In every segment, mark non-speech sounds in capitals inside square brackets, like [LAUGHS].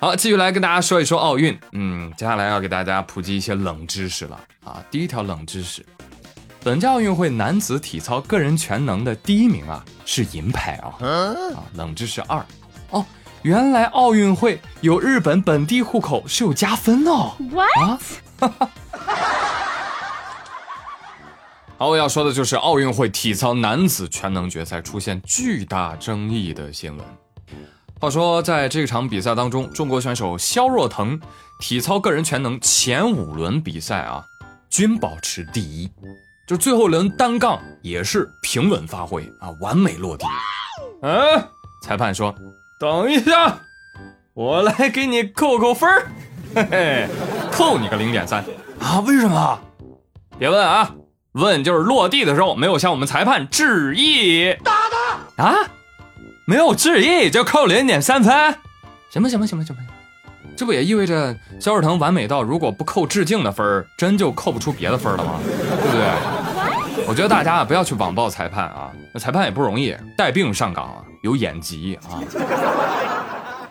好，继续来跟大家说一说奥运。嗯，接下来要给大家普及一些冷知识了啊。第一条冷知识，本届奥运会男子体操个人全能的第一名啊是银牌啊。啊，冷知识二，哦，原来奥运会有日本本地户口是有加分哦。What？啊，[LAUGHS] 好，我要说的就是奥运会体操男子全能决赛出现巨大争议的新闻。话说，在这场比赛当中，中国选手肖若腾体操个人全能前五轮比赛啊，均保持第一，就最后一轮单杠也是平稳发挥啊，完美落地。嗯、裁判说：“等一下，我来给你扣扣分儿，嘿嘿，扣你个零点三啊？为什么？别问啊，问就是落地的时候没有向我们裁判致意。打他啊？没有致意就扣零点三分？行吧行吧行吧行吧，这不也意味着肖若腾完美到如果不扣致敬的分儿，真就扣不出别的分了吗？对不对？我觉得大家啊不要去网暴裁判啊，那裁判也不容易，带病上岗啊，有眼疾啊。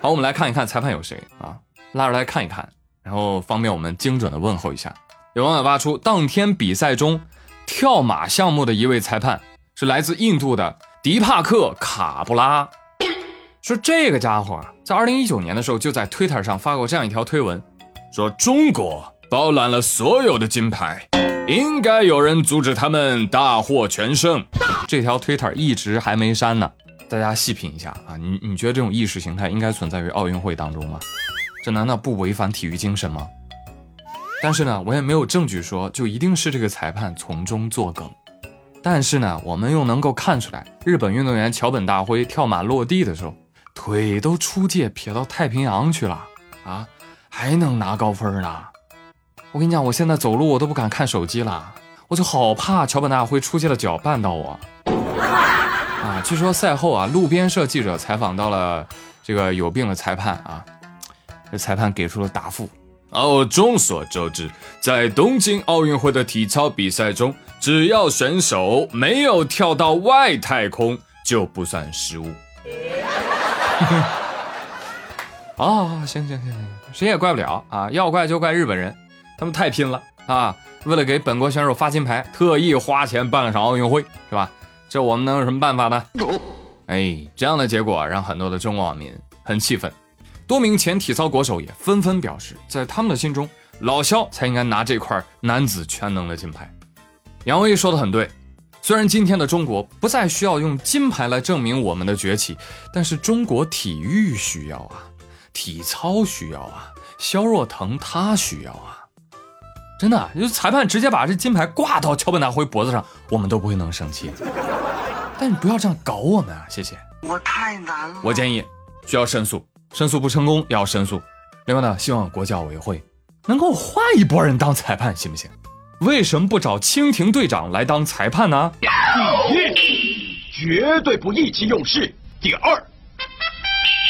好，我们来看一看裁判有谁啊，拉出来看一看，然后方便我们精准的问候一下。有网友挖出，当天比赛中跳马项目的一位裁判是来自印度的迪帕克卡布拉，说这个家伙，在二零一九年的时候就在 Twitter 上发过这样一条推文，说中国包揽了所有的金牌，应该有人阻止他们大获全胜。这条 Twitter 一直还没删呢，大家细品一下啊，你你觉得这种意识形态应该存在于奥运会当中吗？这难道不违反体育精神吗？但是呢，我也没有证据说就一定是这个裁判从中作梗。但是呢，我们又能够看出来，日本运动员桥本大辉跳马落地的时候，腿都出界撇到太平洋去了啊，还能拿高分呢。我跟你讲，我现在走路我都不敢看手机了，我就好怕桥本大辉出界的脚绊到我。啊，据说赛后啊，路边社记者采访到了这个有病的裁判啊，这裁判给出了答复。哦，众所周知，在东京奥运会的体操比赛中，只要选手没有跳到外太空，就不算失误。[LAUGHS] 啊，行行行行，谁也怪不了啊，要怪就怪日本人，他们太拼了啊！为了给本国选手发金牌，特意花钱办了场奥运会，是吧？这我们能有什么办法呢？哎，这样的结果让很多的中国网民很气愤。多名前体操国手也纷纷表示，在他们的心中，老肖才应该拿这块男子全能的金牌。杨威说的很对，虽然今天的中国不再需要用金牌来证明我们的崛起，但是中国体育需要啊，体操需要啊，肖若腾他需要啊。真的，就裁判直接把这金牌挂到桥本大辉脖子上，我们都不会能生气。但你不要这样搞我们啊，谢谢。我太难了。我建议需要申诉。申诉不成功也要申诉。另外呢，希望国教委会能够换一拨人当裁判，行不行？为什么不找蜻蜓队长来当裁判呢？第一，绝对不意气用事；第二，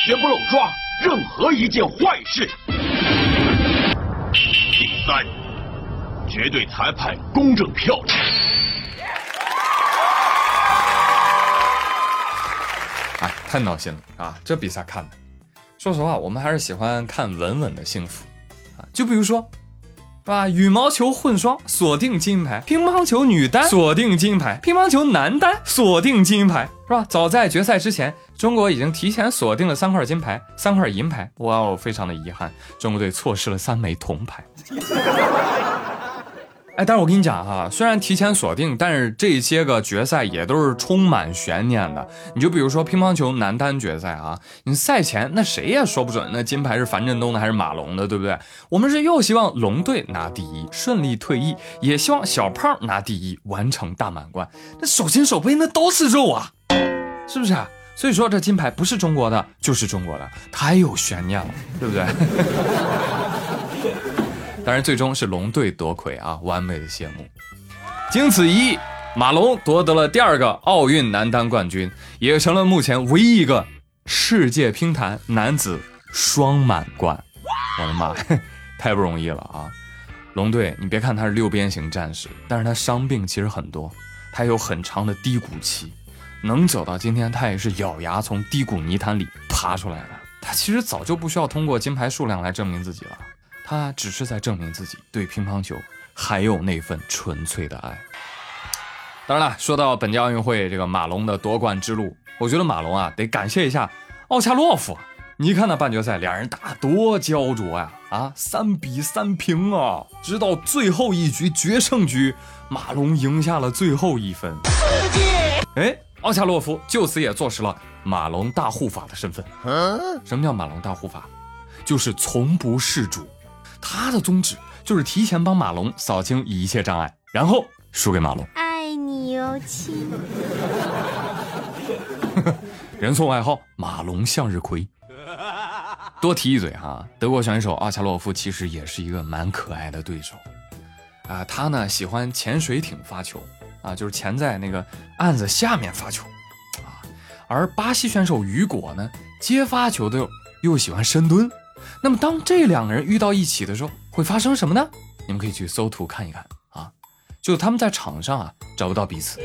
绝不漏抓任何一件坏事；第三，绝对裁判公正漂亮。哎，太闹心了啊！这比赛看的。说实话，我们还是喜欢看稳稳的幸福啊。就比如说，是吧？羽毛球混双锁定金牌，乒乓球女单锁定金牌，乒乓球男单锁定金牌，是吧？早在决赛之前，中国已经提前锁定了三块金牌，三块银牌。哇哦，非常的遗憾，中国队错失了三枚铜牌。哎，但是我跟你讲哈，虽然提前锁定，但是这些个决赛也都是充满悬念的。你就比如说乒乓球男单决赛啊，你赛前那谁也说不准那金牌是樊振东的还是马龙的，对不对？我们是又希望龙队拿第一，顺利退役，也希望小胖拿第一，完成大满贯。那手心手背那都是肉啊，是不是啊？所以说这金牌不是中国的就是中国的，太有悬念了，对不对？当然，最终是龙队夺魁啊，完美的谢幕。经此一役，马龙夺得了第二个奥运男单冠军，也成了目前唯一一个世界乒坛男子双满贯。我的妈，[LAUGHS] 太不容易了啊！龙队，你别看他是六边形战士，但是他伤病其实很多，他有很长的低谷期，能走到今天，他也是咬牙从低谷泥潭里爬出来的。他其实早就不需要通过金牌数量来证明自己了，他只是在证明自己对乒乓球还有那份纯粹的爱。当然了，说到本届奥运会这个马龙的夺冠之路，我觉得马龙啊得感谢一下奥恰洛夫。你看那半决赛，俩人打多焦灼呀！啊，三比三平啊，直到最后一局决胜局，马龙赢下了最后一分。世界，哎，奥恰洛夫就此也坐实了马龙大护法的身份。什么叫马龙大护法？就是从不示主，他的宗旨就是提前帮马龙扫清一切障碍，然后输给马龙。爱你哟，亲。人送外号“马龙向日葵”。多提一嘴哈，德国选手阿恰洛夫其实也是一个蛮可爱的对手，啊，他呢喜欢潜水艇发球，啊，就是潜在那个案子下面发球，啊，而巴西选手雨果呢接发球的又喜欢深蹲，那么当这两个人遇到一起的时候，会发生什么呢？你们可以去搜图看一看啊，就他们在场上啊找不到彼此，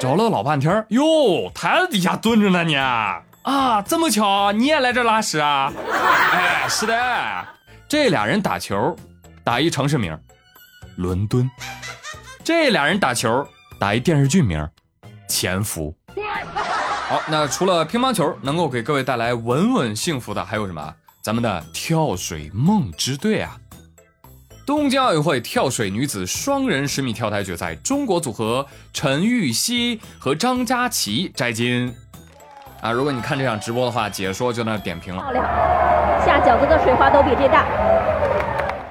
找了老半天，哟，台子底下蹲着呢你。啊，这么巧，你也来这拉屎啊？[LAUGHS] 哎，是的，这俩人打球，打一城市名，伦敦；这俩人打球，打一电视剧名，潜伏。好，那除了乒乓球能够给各位带来稳稳幸福的，还有什么？咱们的跳水梦之队啊！东京奥运会跳水女子双人十米跳台决赛，中国组合陈芋汐和张佳琪摘金。啊，如果你看这场直播的话，解说就那点评了。漂亮，下饺子的水花都比这大。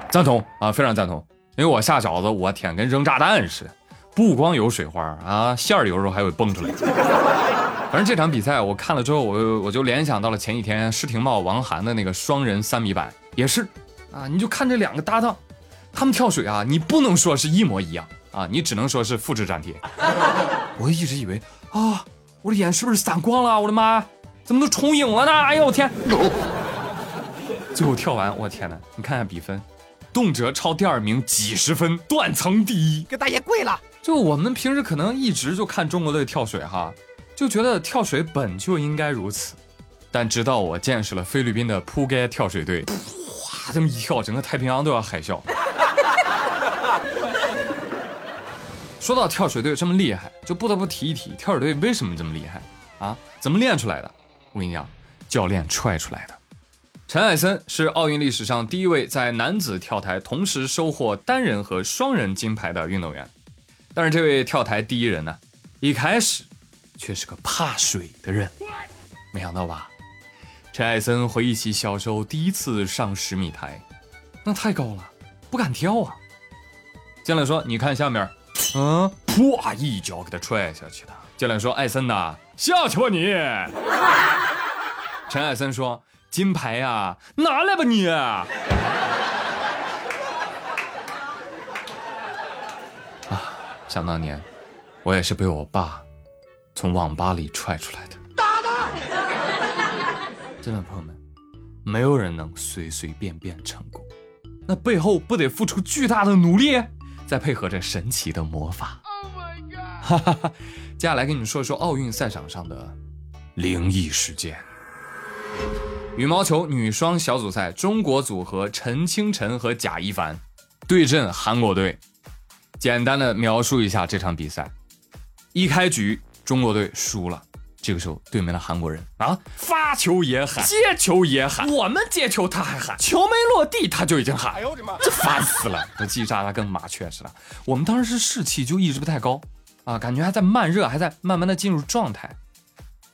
赞同啊，非常赞同。因为我下饺子，我天，跟扔炸弹似的，不光有水花啊，馅儿有时候还会蹦出来。反正这场比赛我看了之后，我我就联想到了前几天施廷懋、王涵的那个双人三米板，也是啊，你就看这两个搭档，他们跳水啊，你不能说是一模一样啊，你只能说是复制粘贴。[LAUGHS] 我一直以为啊。我的眼是不是散光了？我的妈，怎么都重影了呢？哎呦我天！[LAUGHS] 最后跳完，我天哪！你看看比分，动辄超第二名几十分，断层第一，给大爷跪了。就我们平时可能一直就看中国队跳水哈，就觉得跳水本就应该如此，但直到我见识了菲律宾的扑街跳水队，哇，这么一跳，整个太平洋都要海啸。[LAUGHS] 说到跳水队这么厉害，就不得不提一提跳水队为什么这么厉害啊？怎么练出来的？我跟你讲，教练踹出来的。陈艾森是奥运历史上第一位在男子跳台同时收获单人和双人金牌的运动员。但是这位跳台第一人呢，一开始却是个怕水的人。没想到吧？陈艾森回忆起小时候第一次上十米台，那太高了，不敢跳啊。教练说：“你看下面。”嗯，噗！一脚给他踹下去的。教练说：“艾森呐，下去吧你。”陈艾森说：“金牌呀，拿来吧你。”啊，想当年，我也是被我爸从网吧里踹出来的。打他！真的，朋友们，没有人能随随便便成功，那背后不得付出巨大的努力？再配合着神奇的魔法，哈哈哈！接下来跟你们说一说奥运赛场上的灵异事件。羽毛球女双小组赛，中国组合陈清晨和贾一凡对阵韩国队。简单的描述一下这场比赛：一开局，中国队输了。这个时候，对面的韩国人啊，发球也喊，接球也喊，我们接球他还喊，球没落地他就已经喊，哎呦我的妈，这烦死了，这叽叽喳喳跟麻雀似的。我们当时是士气就一直不太高啊，感觉还在慢热，还在慢慢的进入状态。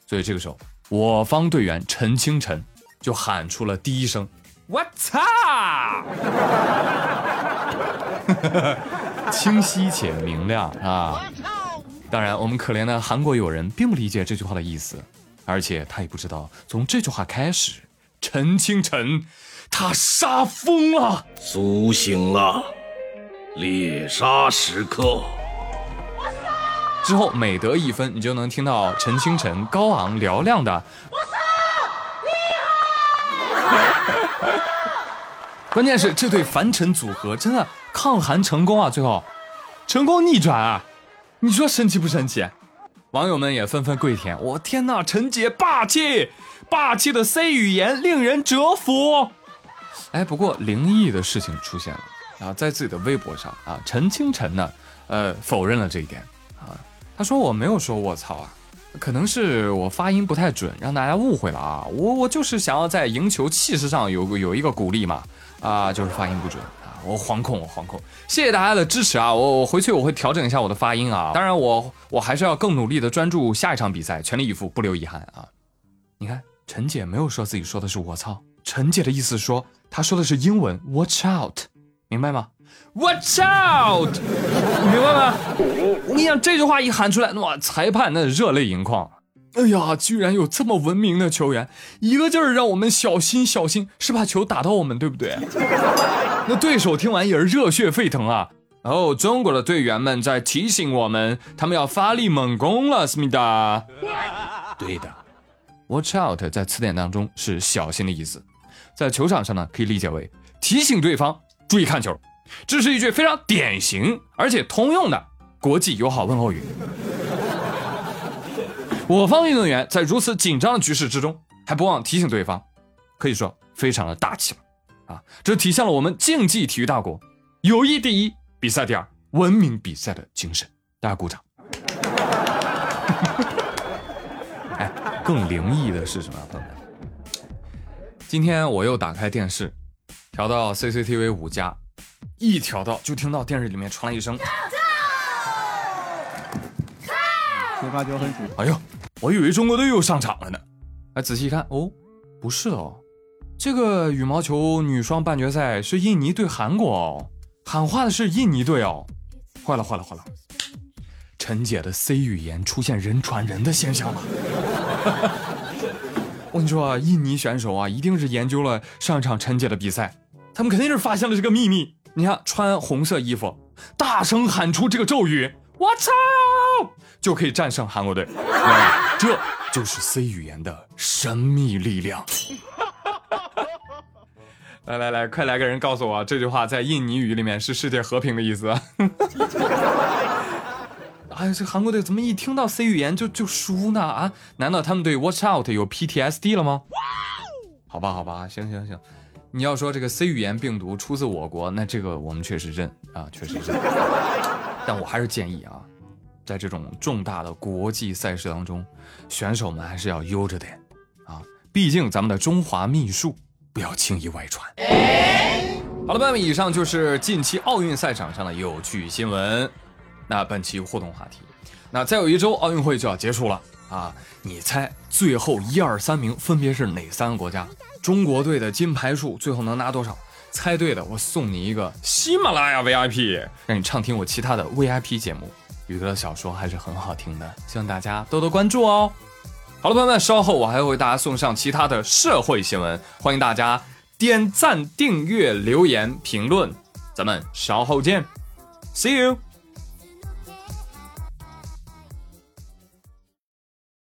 所以这个时候，我方队员陈清晨就喊出了第一声：“我操！”清晰且明亮啊。当然，我们可怜的韩国友人并不理解这句话的意思，而且他也不知道从这句话开始，陈清晨他杀疯了，苏醒了，猎杀时刻。之后每得一分，你就能听到陈清晨高昂嘹亮的“我操，厉害！”关键是这对凡尘组合真的抗韩成功啊，最后成功逆转啊！你说神奇不神奇？网友们也纷纷跪舔。我天哪，陈姐霸气，霸气的 C 语言令人折服。哎，不过灵异的事情出现了啊，在自己的微博上啊，陈清晨呢，呃，否认了这一点啊，他说我没有说我操啊，可能是我发音不太准，让大家误会了啊，我我就是想要在赢球气势上有个有一个鼓励嘛，啊，就是发音不准，我惶恐，我惶恐，谢谢大家的支持啊，我我回去我会调整一下我的发音啊，当然我我还是要更努力的专注下一场比赛，全力以赴，不留遗憾啊。你看，陈姐没有说自己说的是我操，陈姐的意思说。她说的是英文，Watch out，明白吗？Watch out，你 [LAUGHS] 明白吗？我跟你讲，这句话一喊出来，哇，裁判那热泪盈眶。哎呀，居然有这么文明的球员，一个劲儿让我们小心小心，是怕球打到我们，对不对？那对手听完也是热血沸腾啊。哦，中国的队员们在提醒我们，他们要发力猛攻了，思密达。对的，Watch out 在词典当中是小心的意思。在球场上呢，可以理解为提醒对方注意看球，这是一句非常典型而且通用的国际友好问候语。[LAUGHS] 我方运动员在如此紧张的局势之中还不忘提醒对方，可以说非常的大气了啊！这体现了我们竞技体育大国友谊第一、比赛第二、文明比赛的精神。大家鼓掌。[LAUGHS] 哎，更灵异的是什么，朋友们？今天我又打开电视，调到 CCTV 五加，一调到就听到电视里面传来一声，先发球很准。哎呦，我以为中国队又上场了呢。哎，仔细一看，哦，不是哦，这个羽毛球女双半决赛是印尼对韩国哦，喊话的是印尼队哦。坏了坏了坏了，陈姐的 C 语言出现人传人的现象了。[LAUGHS] 我跟你说啊，印尼选手啊，一定是研究了上场陈姐的比赛，他们肯定是发现了这个秘密。你看，穿红色衣服，大声喊出这个咒语，我操，就可以战胜韩国队。[LAUGHS] 这就是 C 语言的神秘力量。来来来，快来个人告诉我，这句话在印尼语里面是世界和平的意思。[LAUGHS] 哎呀，这韩国队怎么一听到 C 语言就就输呢？啊，难道他们对 Watch Out 有 PTSD 了吗？好吧，好吧，行行行，你要说这个 C 语言病毒出自我国，那这个我们确实认啊，确实认。但我还是建议啊，在这种重大的国际赛事当中，选手们还是要悠着点啊，毕竟咱们的中华秘术不要轻易外传。好了，朋友们，以上就是近期奥运赛场上的有趣新闻。那本期互动话题，那再有一周奥运会就要结束了啊！你猜最后一二三名分别是哪三个国家？中国队的金牌数最后能拿多少？猜对的，我送你一个喜马拉雅 VIP，让你畅听我其他的 VIP 节目。宇哥的小说还是很好听的，希望大家多多关注哦。好了，朋友们，稍后我还会为大家送上其他的社会新闻，欢迎大家点赞、订阅、留言、评论，咱们稍后见，See you。